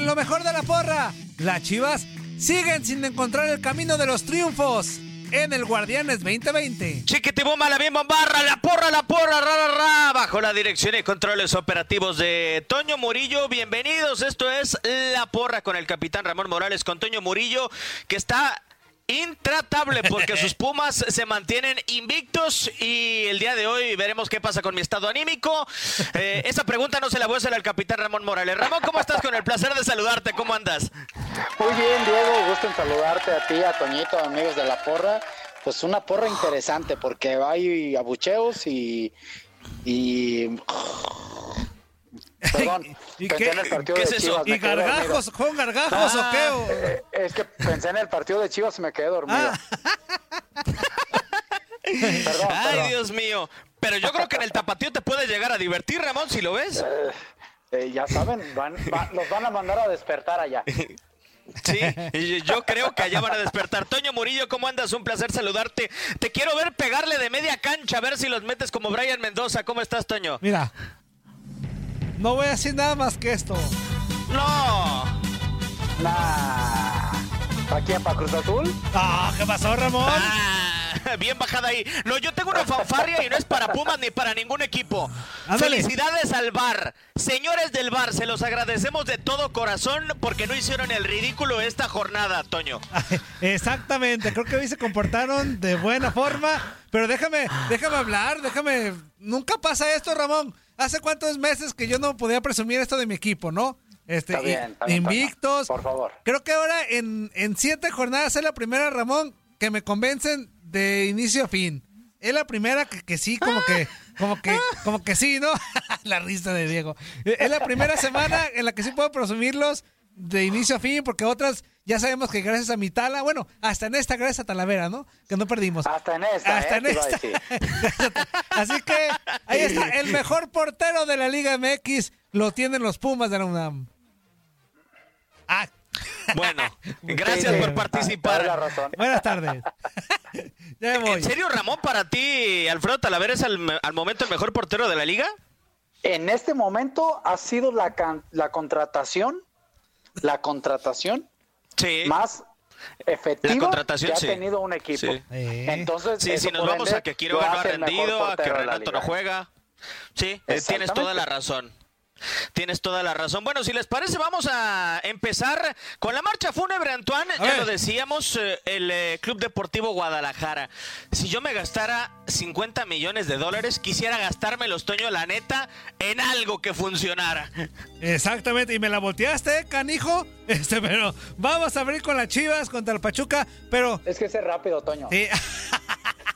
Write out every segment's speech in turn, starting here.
En lo mejor de la porra, las Chivas siguen sin encontrar el camino de los triunfos en el Guardianes 2020. Chiquitibumba, la bien bombarra, la porra, la porra, ra, ra, ra, bajo la dirección y controles operativos de Toño Murillo. Bienvenidos, esto es La Porra con el capitán Ramón Morales, con Toño Murillo, que está intratable porque sus Pumas se mantienen invictos y el día de hoy veremos qué pasa con mi estado anímico. Eh, esa pregunta no se la voy a hacer al capitán Ramón Morales. Ramón, ¿cómo estás? Con el placer de saludarte, ¿cómo andas? Muy bien, Diego, gusto en saludarte a ti, a Toñito, amigos de la porra. Pues una porra interesante porque hay abucheos y. y... Perdón, ¿Y pensé qué- en el partido qué de es eso? Chivas. me ¿Y gargajos? ¿Con gargajos o qué? o? Eh, Es que pensé en el partido de Chivas y me quedé dormido. Perdón, Ay, perdón. Dios mío. Pero yo creo que en el tapatío te puede llegar a divertir, Ramón, si lo ves. Eh, ya saben, van, va- los van a mandar a despertar allá. Sí, yo creo que allá van a despertar. Toño Murillo, ¿cómo andas? Un placer saludarte. Te quiero ver pegarle de media cancha, a ver si los metes como Brian Mendoza. ¿Cómo estás, Toño? Mira, no voy a decir nada más que esto. No. Nah. ¿Para quién? ¿Para Cruz Azul? Ah, ¿qué pasó, Ramón? Ah, bien bajada ahí. No, yo tengo una fanfarria y no es para Pumas ni para ningún equipo. Ándale. Felicidades al bar. Señores del bar, se los agradecemos de todo corazón porque no hicieron el ridículo esta jornada, Toño. Exactamente, creo que hoy se comportaron de buena forma, pero déjame, déjame hablar, déjame, nunca pasa esto, Ramón. ¿Hace cuántos meses que yo no podía presumir esto de mi equipo, no? Este, Está bien, está bien, invictos. Por favor. Creo que ahora en, en siete jornadas es la primera, Ramón, que me convencen de inicio a fin. Es la primera que, que sí, como que, como que, como que sí, ¿no? la risa de Diego. Es la primera semana en la que sí puedo presumirlos de inicio a fin, porque otras ya sabemos que gracias a mi tala, bueno, hasta en esta, gracias a Talavera, ¿no? Que no perdimos. Hasta en esta, Hasta ¿eh? en esta. Así que ahí está, el mejor portero de la Liga MX lo tienen los Pumas de la UNAM. Ah, Bueno, gracias Sí, por participar. toda la razón. buenas tardes. ya me voy. ¿En serio, Ramón, para ti, Alfredo Talavera es al, al momento el mejor portero de la liga? En este momento ha sido la, la contratación, la contratación Sí. más efectiva La contratación, que ha sí. tenido un equipo. Sí. Eh. Entonces, Sí, si nos vamos ende a que Quiroga no ha rendido, a que Renato no juega. Sí, eh, tienes toda la razón. Tienes toda la razón. Bueno, si les parece, vamos a empezar con la marcha fúnebre, Antoine. ya lo decíamos, eh, el eh, Club Deportivo Guadalajara. Si yo me gastara 50 millones de dólares, quisiera gastarme los Toño, la neta, en algo que funcionara. Exactamente, y me la volteaste, canijo. Este, pero vamos a abrir con las Chivas contra el Pachuca, pero... Es que es rápido, Toño. Sí.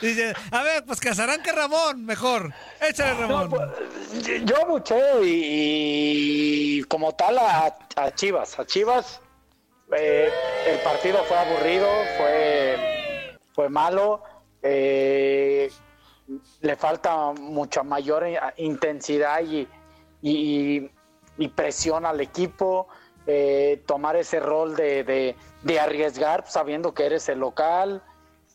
Dice, a ver, pues casarán que Ramón, mejor. Échale, Ramón. Pues, yo abuché y, como tal a, Chivas. A Chivas eh, el partido fue aburrido, fue, fue malo. Eh, le falta mucha mayor intensidad y, y, presión al equipo. Eh, tomar ese rol de, de arriesgar sabiendo que eres el local.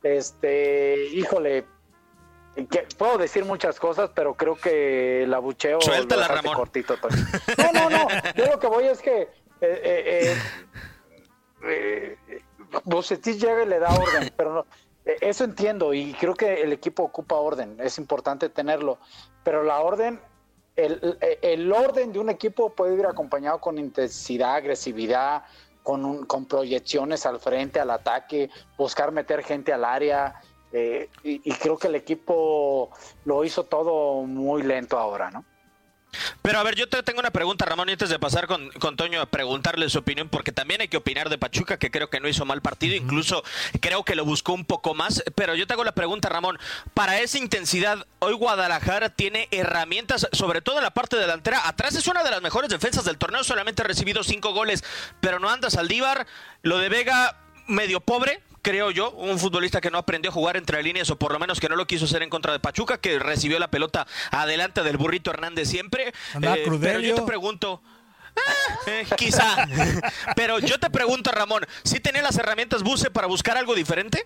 Este, híjole, puedo decir muchas cosas, pero creo que el abucheo Suéltala, Ramón. cortito. No, no, no. Yo lo que voy es que eh, eh, eh, eh llega y le da orden, pero no, eh, eso entiendo y creo que el equipo ocupa orden. Es importante tenerlo, pero la orden, el, el orden de un equipo puede ir acompañado con intensidad, agresividad, con, con proyecciones al frente, al ataque, buscar meter gente al área. Eh, y, creo que el equipo lo hizo todo muy lento ahora, ¿no? Pero a ver, yo te tengo una pregunta, Ramón, antes de pasar con, con, Toño a preguntarle su opinión, porque también hay que opinar de Pachuca, que creo que no hizo mal partido, incluso creo que lo buscó un poco más. Pero yo te hago la pregunta, Ramón, para esa intensidad, hoy Guadalajara tiene herramientas, sobre todo en la parte delantera. Atrás es una de las mejores defensas del torneo, solamente ha recibido cinco goles, pero no anda Saldívar. Lo de Vega, medio pobre, creo yo, un futbolista que no aprendió a jugar entre líneas o por lo menos que no lo quiso hacer en contra de Pachuca, que recibió la pelota adelante del burrito Hernández siempre. Eh, pero yo te pregunto, eh, quizá. Pero yo te pregunto, Ramón, ¿sí tenía las herramientas Buse para buscar algo diferente?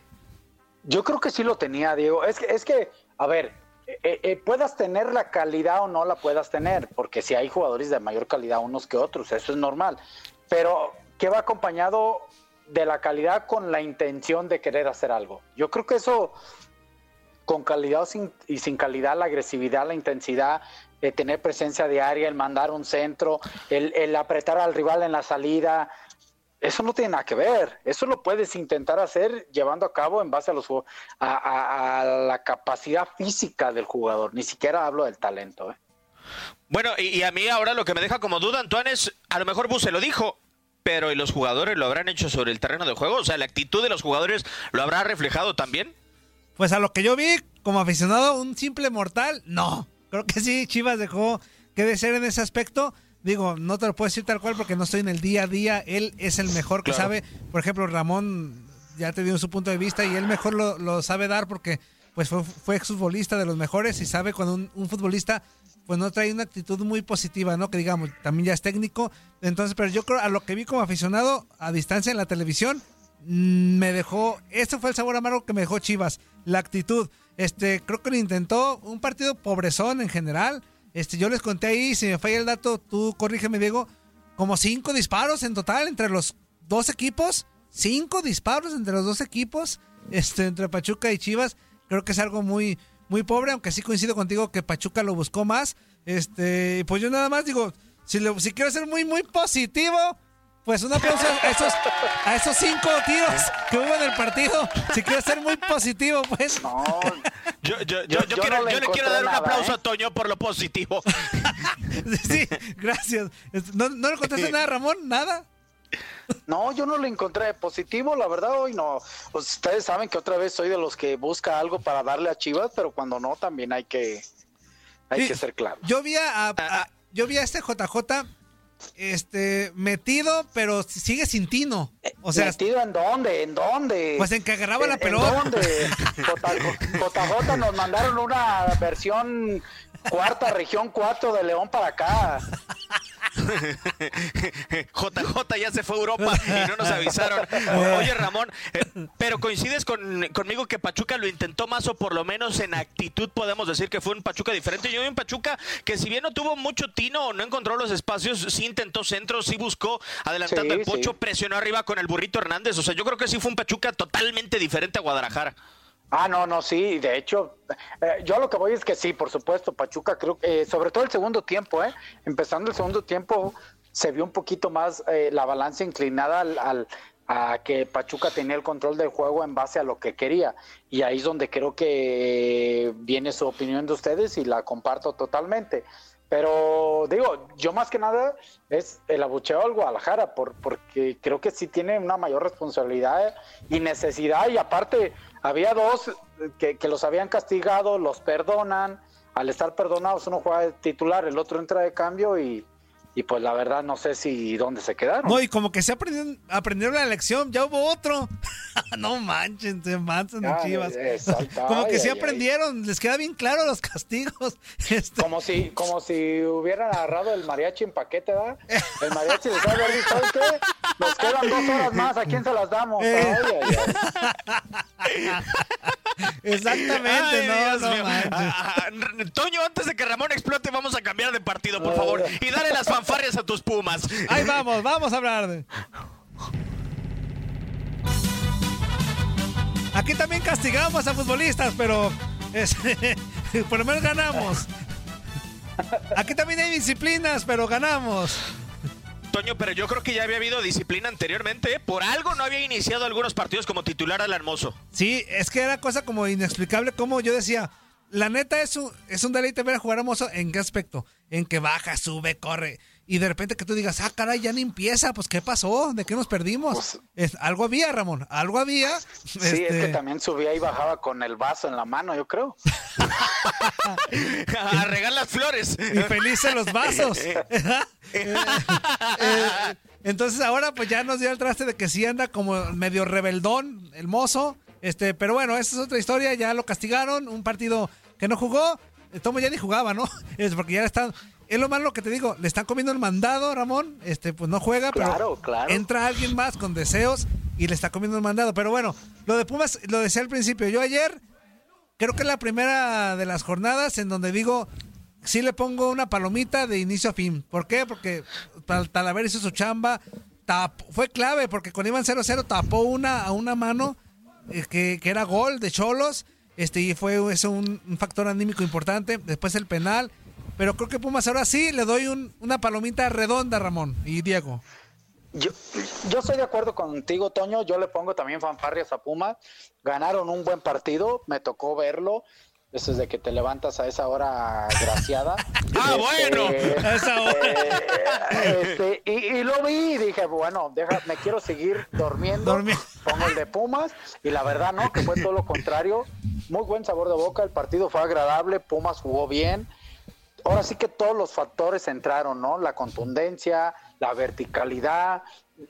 Yo creo que sí lo tenía, Diego. Es que, es que a ver, eh, puedas tener la calidad o no la puedas tener, porque si hay jugadores de mayor calidad unos que otros, eso es normal. Pero, ¿qué va acompañado de la calidad con la intención de querer hacer algo. Yo creo que eso, con calidad y sin calidad, la agresividad, la intensidad, de tener presencia de área, el mandar un centro, el, apretar al rival en la salida, eso no tiene nada que ver. Eso lo puedes intentar hacer llevando a cabo en base a, los, a, la capacidad física del jugador. Ni siquiera hablo del talento. ¿eh? Bueno, y, y, a mí ahora lo que me deja como duda, Antoine, es, a lo mejor Bus se lo dijo, pero ¿y los jugadores lo habrán hecho sobre el terreno de juego? O sea, ¿la actitud de los jugadores lo habrá reflejado también? Pues a lo que yo vi como aficionado, un simple mortal, no. Creo que sí, Chivas dejó que de ser en ese aspecto. Digo, no te lo puedo decir tal cual porque no estoy en el día a día. Él es el mejor que sabe. Por ejemplo, Ramón ya te dio su punto de vista y él mejor lo, sabe dar porque pues fue, exfutbolista de los mejores y sabe cuando un futbolista pues no trae una actitud muy positiva, ¿no? Que digamos, también ya es técnico. Entonces, pero yo creo, a lo que vi como aficionado a distancia en la televisión, mm, me dejó, este fue el sabor amargo que me dejó Chivas, la actitud. Este, creo que lo intentó un partido pobrezón en general. Este, yo les conté ahí, si me falla el dato, tú corrígeme, Diego, como cinco disparos en total entre los dos equipos. Cinco disparos entre los dos equipos, este, entre Pachuca y Chivas. Creo que es algo muy, muy pobre, aunque sí coincido contigo que Pachuca lo buscó más. Este, pues yo nada más digo, si, si quiero ser muy, muy positivo, pues un aplauso a esos, a esos cinco tiros que hubo en el partido. Si quiero ser muy positivo, pues. No, yo, yo, yo, yo, quiero, le quiero dar un aplauso ¿eh? a Toño por lo positivo. sí, gracias. ¿No, no le contaste nada, Ramón? ¿Nada? No, yo no lo encontré positivo, la verdad hoy no. Ustedes saben que otra vez soy de los que busca algo para darle a Chivas, pero cuando no también hay que hay que ser claro. Yo vi a, yo vi a este JJ este metido, pero sigue sin tino. O sea, metido en dónde? ¿En dónde? Pues en que agarraba la pelota. ¿En dónde? JJ nos mandaron una versión cuarta región 4 de León para acá. JJ ya se fue a Europa y no nos avisaron. Oye, Ramón, eh, pero coincides conmigo que Pachuca lo intentó más o por lo menos en actitud podemos decir que fue un Pachuca diferente. Yo vi un Pachuca que si bien no tuvo mucho tino o no encontró los espacios, sí intentó centro, sí buscó adelantando el pocho, presionó arriba con el burrito Hernández. O sea, yo creo que sí fue un Pachuca totalmente diferente a Guadalajara. Ah, no, no, sí, de hecho, eh, yo lo que voy es que sí, por supuesto, Pachuca creo que, eh, sobre todo el segundo tiempo, ¿eh? Empezando el segundo tiempo, se vio un poquito más eh, la balanza inclinada al, al, a que Pachuca tenía el control del juego en base a lo que quería. Y ahí es donde creo que viene su opinión de ustedes y la comparto totalmente. Pero digo, yo más que nada es el abucheo al Guadalajara, por, porque creo que sí tiene una mayor responsabilidad y necesidad. Y aparte, había dos que, que los habían castigado, los perdonan. Al estar perdonados, uno juega de titular, el otro entra de cambio y, y pues la verdad no sé si dónde se quedaron. No, y como que se aprendieron, aprendieron la lección, ya hubo otro. no manchen, se manchen Ah, chivas. exacto. como que sí ay. aprendieron, les queda bien claro los castigos. Este, Como si, como si hubieran agarrado el mariachi en paquete, ¿verdad? El mariachi les haber dicho, ¿sabes qué? Nos quedan dos horas más, ¿a quién se las damos? Eh. Ay, ay, ay. Exactamente, Ay, no, no manches. Ah, ah, Toño, antes de que Ramón explote, vamos a cambiar de partido, por favor. Y dale las fanfarrias a tus pumas. Ahí vamos, vamos a hablar de. Aquí también castigamos a futbolistas, pero es- por lo menos ganamos. Aquí también hay disciplinas, pero ganamos. Toño, pero yo creo que ya había habido disciplina anteriormente. ¿eh? Por algo no había iniciado algunos partidos como titular al Hermoso. Sí, es que era cosa como inexplicable como yo decía, la neta es un, es un deleite ver a jugar a Mozo en qué aspecto, en que baja, sube, corre y de repente que tú digas, ah, caray, ya ni empieza, pues ¿qué pasó? ¿De qué nos perdimos? Es- algo había, Ramón, algo había. Pues, Sí, es Este, que también subía y bajaba con el vaso en la mano, yo creo. A regar las flores. y felices los vasos. Eh, eh, entonces ahora pues ya nos dio el traste de que sí anda como medio rebeldón el mozo. Este, pero bueno, esa es otra historia, ya lo castigaron, un partido que no jugó, eh, Tomo ya ni jugaba, ¿no? Es porque ya están es lo malo que te digo, le están comiendo el mandado, Ramón, este pues no juega, Claro, pero claro. entra alguien más con deseos y le está comiendo el mandado, pero bueno, lo de Pumas lo decía al principio, yo ayer creo que es la primera de las jornadas en donde digo, sí le pongo una palomita de inicio a fin. ¿Por qué? Porque Tal- Talavera hizo su chamba, tap- fue clave porque con iban 0-0 tapó una a una mano que, que era gol de Cholos, este y fue eso un, factor anímico importante. Después el penal, pero creo que Pumas ahora sí le doy un- una palomita redonda, Ramón y Diego. Yo, yo estoy de acuerdo contigo, Toño. Yo le pongo también fanfarrias a Puma. Ganaron un buen partido, me tocó verlo. Eso es de que te levantas a esa hora graciada. Ah, bueno. A esa hora. eh, este, y, y lo vi y dije, bueno, deja, me quiero seguir durmiendo. Dormi- Pongo el de Pumas y la verdad no, que fue todo lo contrario. Muy buen sabor de boca, el partido fue agradable, Pumas jugó bien. Ahora sí que todos los factores entraron, ¿no? La contundencia, la verticalidad,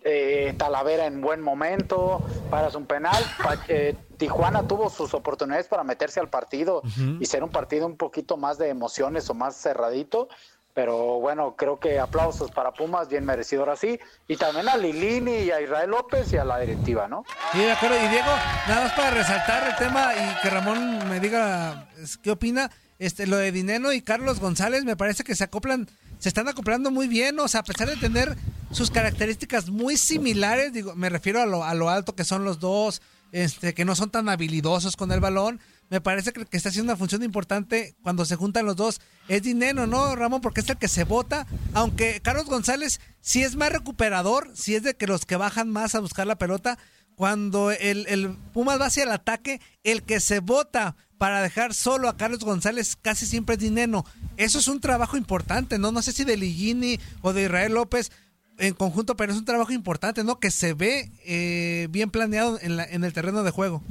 eh, Talavera en buen momento, para un penal. Eh, Tijuana tuvo sus oportunidades para meterse al partido y ser un partido un poquito más de emociones o más cerradito. Pero bueno, creo que aplausos para Pumas, bien merecido ahora sí. Y también a Lilini y a Israel López y a la directiva, ¿no? Sí, de acuerdo. Y Diego, nada más para resaltar el tema y que Ramón me diga qué opina. Este, lo de Dineno y Carlos González me parece que se acoplan, se están acoplando muy bien, o sea, a pesar de tener sus características muy similares, digo, me refiero a lo, a lo alto que son los dos, este, que no son tan habilidosos con el balón, me parece que, está haciendo una función importante cuando se juntan los dos. Es Dineno, ¿no, Ramón? Porque es el que se vota, aunque Carlos González sí es más recuperador, sí es de que los que bajan más a buscar la pelota, cuando el, el Pumas va hacia el ataque, el que se vota para dejar solo a Carlos González casi siempre es Dineno. Eso es un trabajo importante, ¿no? No sé si de Ligini o de Israel López en conjunto, pero es un trabajo importante, ¿no? Que se ve eh, bien planeado en, la- en el terreno de juego.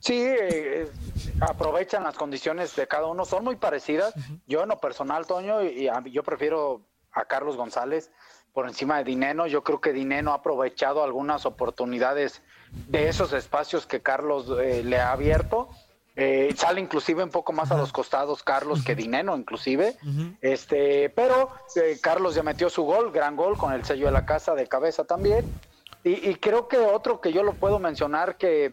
Sí, eh, aprovechan las condiciones de cada uno, son muy parecidas. Yo en lo personal, Toño, y a yo prefiero a Carlos González por encima de Dineno. Yo creo que Dineno ha aprovechado algunas oportunidades de esos espacios que Carlos eh, le ha abierto. Eh, sale inclusive un poco más a los costados Carlos que Dineno inclusive. Este, pero eh, Carlos ya metió su gol, gran gol con el sello de la casa de cabeza también. Y, y creo que otro que yo lo puedo mencionar que,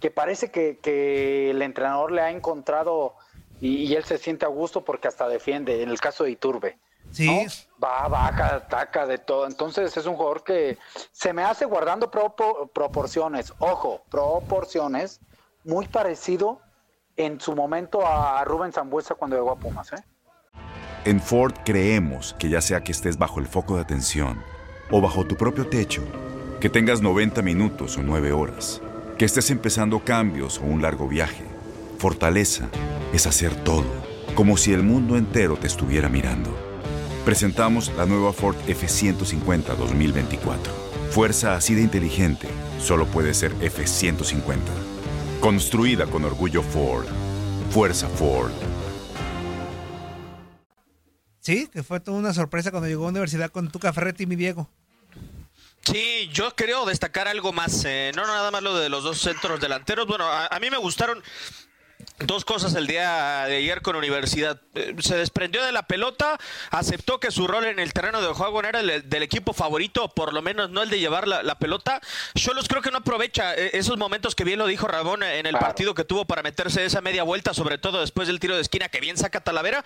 que parece que, que el entrenador le ha encontrado y, y él se siente a gusto porque hasta defiende, en el caso de Iturbe. Sí. ¿no? Va, baja, ataca, de todo. Entonces es un jugador que se me hace guardando propo- proporciones, ojo, proporciones, muy parecido en su momento a Rubén Zambuesa cuando llegó a Pumas. ¿eh? En Ford creemos que ya sea que estés bajo el foco de atención o bajo tu propio techo, que tengas 90 minutos o 9 horas, que estés empezando cambios o un largo viaje, fortaleza es hacer todo, como si el mundo entero te estuviera mirando. Presentamos la nueva Ford F150 2024. Fuerza así de inteligente solo puede ser F150. Construida con orgullo Ford. Fuerza Ford. Sí, que fue toda una sorpresa cuando llegó a la universidad con Tuca Ferretti y mi Diego. Sí, yo creo destacar algo más, eh, no nada más lo de los dos centros delanteros. Bueno, a, a mí me gustaron Dos cosas el día de ayer con Universidad. Eh, se desprendió de la pelota, aceptó que su rol en el terreno de juego no era el del equipo favorito, por lo menos no el de llevar la, pelota. Yo los creo que no aprovecha eh, esos momentos que bien lo dijo Rabón en el partido que tuvo para meterse esa media vuelta, sobre todo después del tiro de esquina que bien saca Talavera.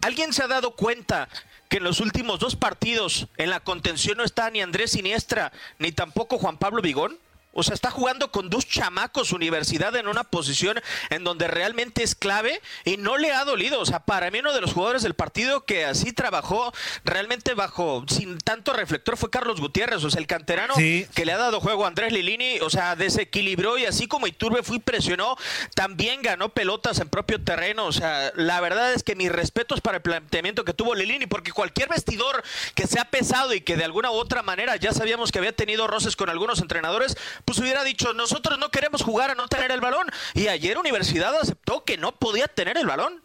¿Alguien se ha dado cuenta que en los últimos dos partidos en la contención no está ni Andrés Siniestra ni tampoco Juan Pablo Vigón? O sea, está jugando con dos chamacos universidad en una posición en donde realmente es clave y no le ha dolido. O sea, para mí uno de los jugadores del partido que así trabajó realmente bajo sin tanto reflector fue Carlos Gutiérrez. O sea, el canterano que le ha dado juego a Andrés Lilini, o sea, desequilibró y así como Iturbe fue y presionó, también ganó pelotas en propio terreno. O sea, la verdad es que mis respetos para el planteamiento que tuvo Lilini, porque cualquier vestidor que sea pesado y que de alguna u otra manera ya sabíamos que había tenido roces con algunos entrenadores, pues hubiera dicho, nosotros no queremos jugar a no tener el balón. Y ayer Universidad aceptó que no podía tener el balón.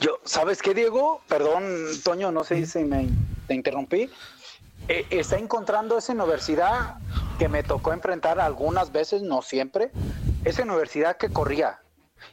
Yo, ¿sabes qué, Diego? Perdón, Toño, no sé si me te interrumpí. Eh, está encontrando esa universidad que me tocó enfrentar algunas veces, no siempre, esa universidad que corría.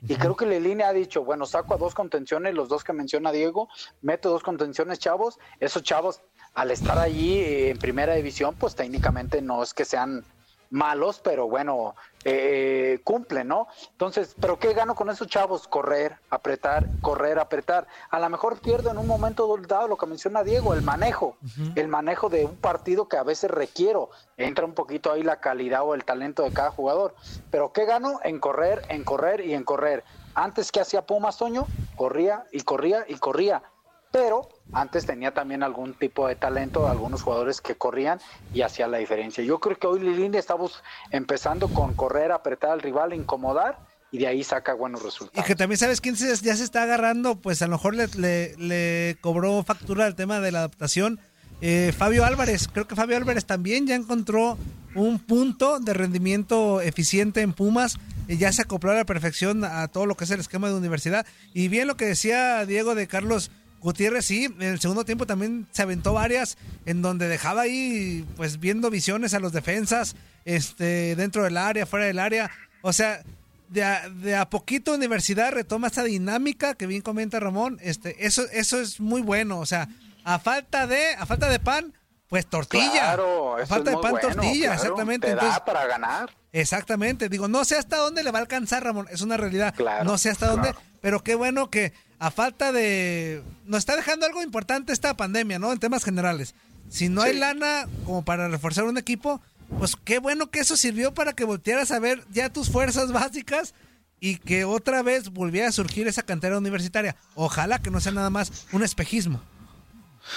Y creo que Lelini ha dicho, bueno, saco a dos contenciones, los dos que menciona Diego, meto dos contenciones chavos, esos chavos al estar allí en primera división, pues técnicamente no es que sean malos, pero bueno, eh, cumplen, ¿no? Entonces, ¿pero qué gano con esos chavos? Correr, apretar, correr, apretar. A lo mejor pierdo en un momento dado lo que menciona Diego, el manejo, el manejo de un partido que a veces requiero. Entra un poquito ahí la calidad o el talento de cada jugador. Pero ¿qué gano? En correr, en correr y en correr. Antes que hacía Pumas, Toño, corría y corría y corría pero antes tenía también algún tipo de talento, algunos jugadores que corrían y hacían la diferencia. Yo creo que hoy Lilini estamos empezando con correr, apretar al rival, incomodar y de ahí saca buenos resultados. Y que también sabes quién ya se está agarrando, pues a lo mejor le, cobró factura el tema de la adaptación. Eh, Fabio Álvarez, creo que Fabio Álvarez también ya encontró un punto de rendimiento eficiente en Pumas, y ya se acopló a la perfección a todo lo que es el esquema de universidad. Y bien lo que decía Diego de Carlos Gutiérrez sí, en el segundo tiempo también se aventó varias en donde dejaba ahí pues viendo visiones a los defensas, este, dentro del área, fuera del área. O sea, de a, de a poquito Universidad retoma esta dinámica que bien comenta Ramón. Este, eso, eso es muy bueno. O sea, a falta de, a falta de pan, pues tortilla. Claro, a falta de pan, tortilla, exactamente. Te da para ganar. Exactamente. Digo, no sé hasta dónde le va a alcanzar, Ramón. Es una realidad. no sé hasta dónde, pero qué bueno que a falta de... Nos está dejando algo importante esta pandemia, ¿no? En temas generales. Si no hay lana como para reforzar un equipo, pues qué bueno que eso sirvió para que voltearas a ver ya tus fuerzas básicas y que otra vez volviera a surgir esa cantera universitaria. Ojalá que no sea nada más un espejismo.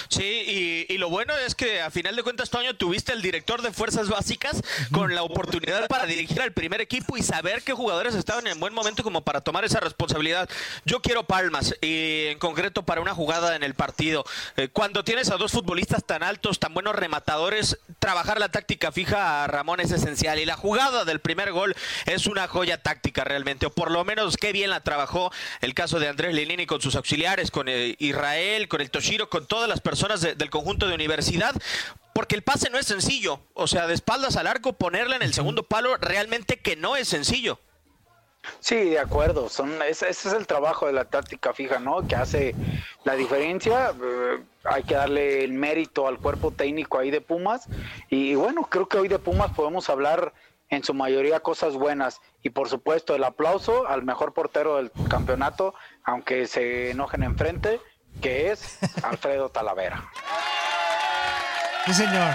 Sí, y, lo bueno es que a final de cuentas, Toño, tuviste el director de fuerzas básicas con la oportunidad para dirigir al primer equipo y saber qué jugadores estaban en buen momento como para tomar esa responsabilidad. Yo quiero palmas, y en concreto para una jugada en el partido. Eh, cuando tienes a dos futbolistas tan altos, tan buenos rematadores, trabajar la táctica fija a Ramón es esencial. Y la jugada del primer gol es una joya táctica realmente, o por lo menos qué bien la trabajó el caso de Andrés Lenini con sus auxiliares, con eh, Israel, con el Toshiro, con todas las personas del conjunto de universidad, porque el pase no es sencillo. O sea, de espaldas al arco, ponerle en el segundo palo, realmente que no es sencillo. Sí, de acuerdo. Son, ese, es el trabajo de la táctica fija, ¿no? Que hace la diferencia. Eh, hay que darle el mérito al cuerpo técnico ahí de Pumas. Y, bueno, creo que hoy de Pumas podemos hablar en su mayoría cosas buenas. Y por supuesto, el aplauso al mejor portero del campeonato, aunque se enojen enfrente que es Alfredo Talavera. Sí, señor.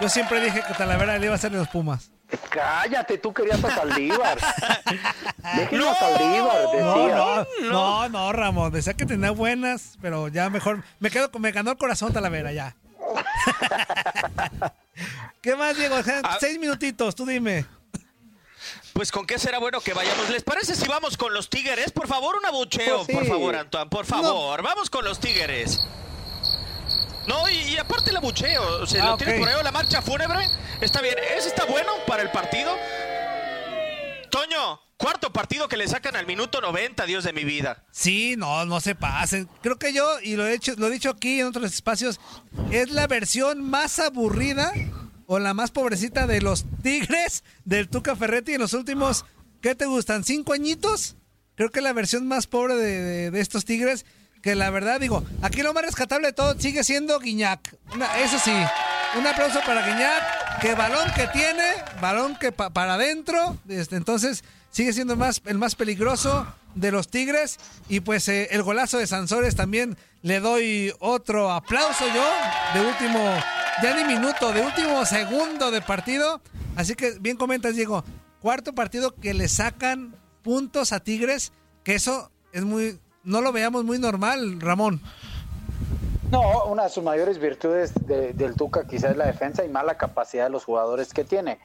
Yo siempre dije que Talavera le iba a hacer los Pumas. Cállate, tú querías a Saldívar. Déjenlo a Saldívar, No, decía. no, no, no, Ramón. Decía que tenía buenas, pero ya mejor. Me quedo con- me ganó el corazón Talavera, ya. ¿Qué más, Diego? O sea, Ah. Seis minutitos, tú dime. Pues con qué será bueno que vayamos. ¿Les parece si vamos con los Tigres? Por favor, un abucheo, Pues sí. por favor, Antoine, por favor. Vamos con los Tigres. No, y, y aparte el abucheo, se Ah, lo tiene ok. por ahí la marcha fúnebre. Está bien, ese está bueno para el partido. Toño, cuarto partido que le sacan al minuto 90, Dios de mi vida. Sí, no, no se pasen. Creo que yo, y lo he, hecho, lo he dicho aquí en otros espacios, es la versión más aburrida o la más pobrecita de los Tigres del Tuca Ferretti en los últimos, ¿qué te gustan? ¿Cinco añitos? Creo que la versión más pobre de, estos Tigres, que la verdad, digo, aquí lo más rescatable de todo sigue siendo Guiñac. Eso sí, un aplauso para Guiñac, que balón que tiene, balón que pa- para adentro, este, entonces sigue siendo más, el más peligroso de los Tigres y pues eh, el golazo de Sansores también le doy otro aplauso yo de último, ya ni minuto, de último segundo de partido. Así que bien comentas Diego, cuarto partido que le sacan puntos a Tigres, que eso es muy, no lo veamos muy normal, Ramón. No, una de sus mayores virtudes de- del Tuca quizás es la defensa y mala capacidad de los jugadores que tiene.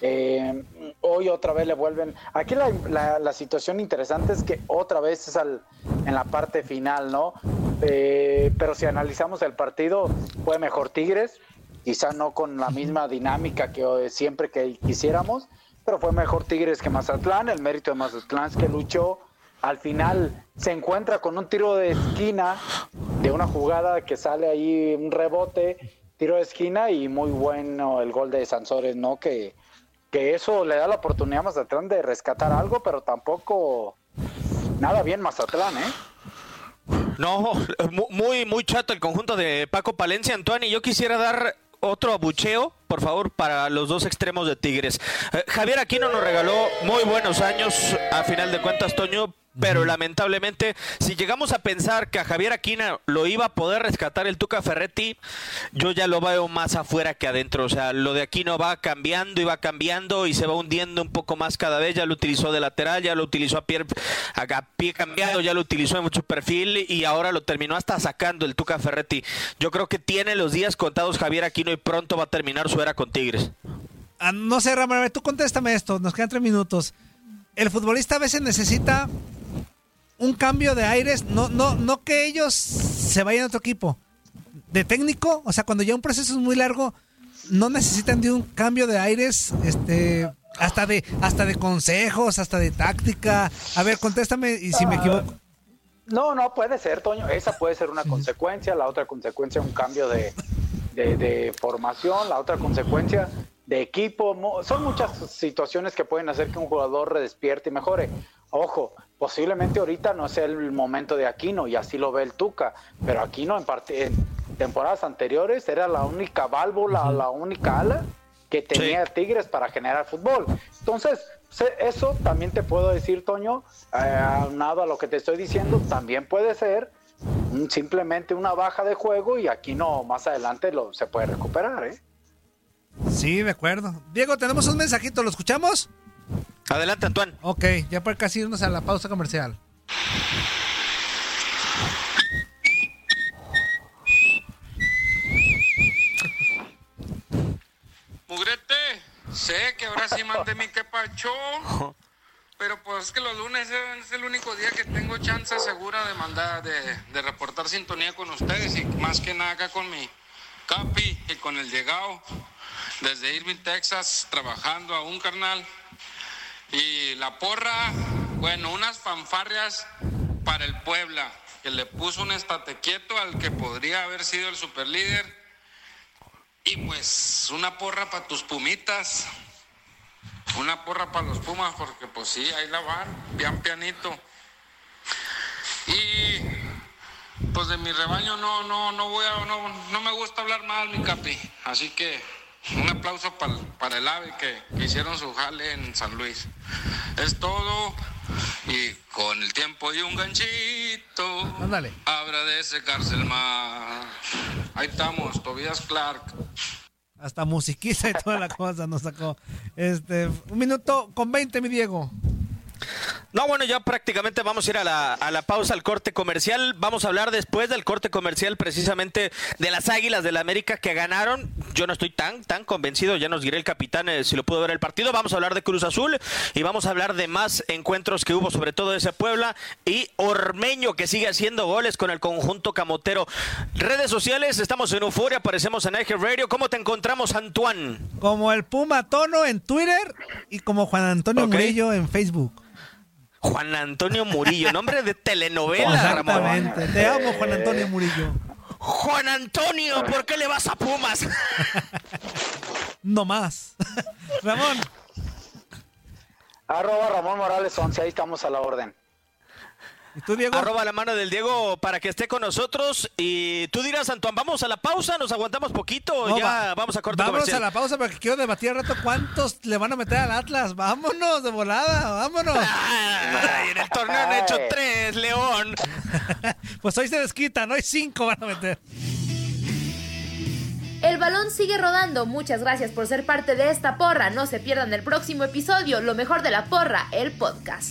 Eh, hoy otra vez le vuelven. Aquí la, la- la situación interesante es que otra vez es al, en la parte final, ¿no? Eh, pero si analizamos el partido, fue mejor Tigres, quizá no con la misma dinámica que eh, siempre que quisiéramos, pero fue mejor Tigres que Mazatlán. El mérito de Mazatlán es que luchó. Al final se encuentra con un tiro de esquina de una jugada que sale ahí un rebote, tiro de esquina y muy bueno el gol de Sansores, ¿no? Que, que eso le da la oportunidad a Mazatlán de rescatar algo, pero tampoco nada bien Mazatlán, ¿eh? No, mu- muy, muy chato el conjunto de Paco Palencia, Antoine. Yo quisiera dar otro abucheo, por favor, para los dos extremos de Tigres. Eh, Javier Aquino nos regaló muy buenos años, a final de cuentas, Toño. Pero lamentablemente, si llegamos a pensar que a Javier Aquina lo iba a poder rescatar el Tuca Ferretti, yo ya lo veo más afuera que adentro. O sea, lo de Aquino va cambiando y va cambiando y se va hundiendo un poco más cada vez. Ya lo utilizó de lateral, ya lo utilizó a pie, a a pie cambiado, ya lo utilizó en mucho perfil y ahora lo terminó hasta sacando el Tuca Ferretti. Yo creo que tiene los días contados Javier Aquino y pronto va a terminar su era con Tigres. Ah, no sé, Ramón, tú contéstame esto, nos quedan tres minutos. El futbolista a veces necesita un cambio de aires, no, no, no que ellos se vayan a otro equipo. De técnico, o sea, cuando ya un proceso es muy largo, no necesitan de un cambio de aires, este, hasta de, hasta de consejos, hasta de táctica. A ver, contéstame y si me equivoco. No, no puede ser, Toño. Esa puede ser una consecuencia. La otra consecuencia, un cambio de, de- de formación. La otra consecuencia, de equipo. Son muchas situaciones que pueden hacer que un jugador redespierte y mejore. Ojo, posiblemente ahorita no sea el momento de Aquino y así lo ve el Tuca, pero Aquino en, en temporadas anteriores era la única válvula, la única ala que tenía Tigres para generar fútbol. Entonces, eso también te puedo decir, Toño, eh, aunado a lo que te estoy diciendo, también puede ser simplemente una baja de juego y aquí no, más adelante lo, se puede recuperar, ¿eh? Sí, de acuerdo. Diego, tenemos un mensajito, ¿lo escuchamos? Adelante, Antoine. Ok, ya para casi irnos a la pausa comercial. Mugrete, sé que ahora sí mandé mi quepacho, pero pues es que los lunes es el único día que tengo chance segura de mandar, de, de reportar sintonía con ustedes y más que nada acá con mi capi y con el llegado desde Irving, Texas, trabajando a un carnal. Y la porra, bueno, unas fanfarrias para el Puebla, que le puso un estate quieto al que podría haber sido el superlíder. Y pues una porra para tus pumitas. Una porra para los pumas, porque pues sí, ahí la van, pian pianito. Y pues de mi rebaño no, no, no voy a, no, no me gusta hablar mal, mi capi. Así que un aplauso para el ave que, que hicieron su jale en San Luis. Es todo. Y con el tiempo y un ganchito. Ándale. Habrá de secarse el mar. Ahí estamos, Tobias Clark. Hasta musiquita y toda la cosa nos sacó. Este, un minuto con 20, mi Diego. No, bueno, ya prácticamente vamos a ir a la, a la pausa, al corte comercial. Vamos a hablar después del corte comercial precisamente de las Águilas del la América que ganaron. Yo no estoy tan, tan convencido, ya nos diré el capitán eh, si lo pudo ver el partido. Vamos a hablar de Cruz Azul y vamos a hablar de más encuentros que hubo, sobre todo de ese Puebla y Ormeño que sigue haciendo goles con el conjunto camotero. Redes sociales, estamos en Euforia, aparecemos en Eje Radio. ¿Cómo te encontramos, Antoine? Como el Puma Tono en Twitter y como Juan Antonio Ok. Murillo en Facebook. Juan Antonio Murillo, nombre de telenovela, Exactamente. Ramón. Te amo, Juan Antonio Murillo. Juan Antonio, ¿por qué le vas a Pumas? No más. Ramón. Arroba Ramón Morales 11, ahí estamos a la orden. ¿Y tú, Diego? Arroba la mano del Diego para que esté con nosotros. Y tú dirás, Antoine, ¿vamos a la pausa? ¿Nos aguantamos poquito? No, ya va- vamos a corte Vamos a la pausa porque quiero debatir al rato cuántos le van a meter al Atlas. Vámonos de volada, vámonos. Ay, en el torneo han hecho tres, León. Pues hoy se desquitan, hoy cinco van a meter. El balón sigue rodando. Muchas gracias por ser parte de esta porra. No se pierdan el próximo episodio, lo mejor de la porra, el podcast.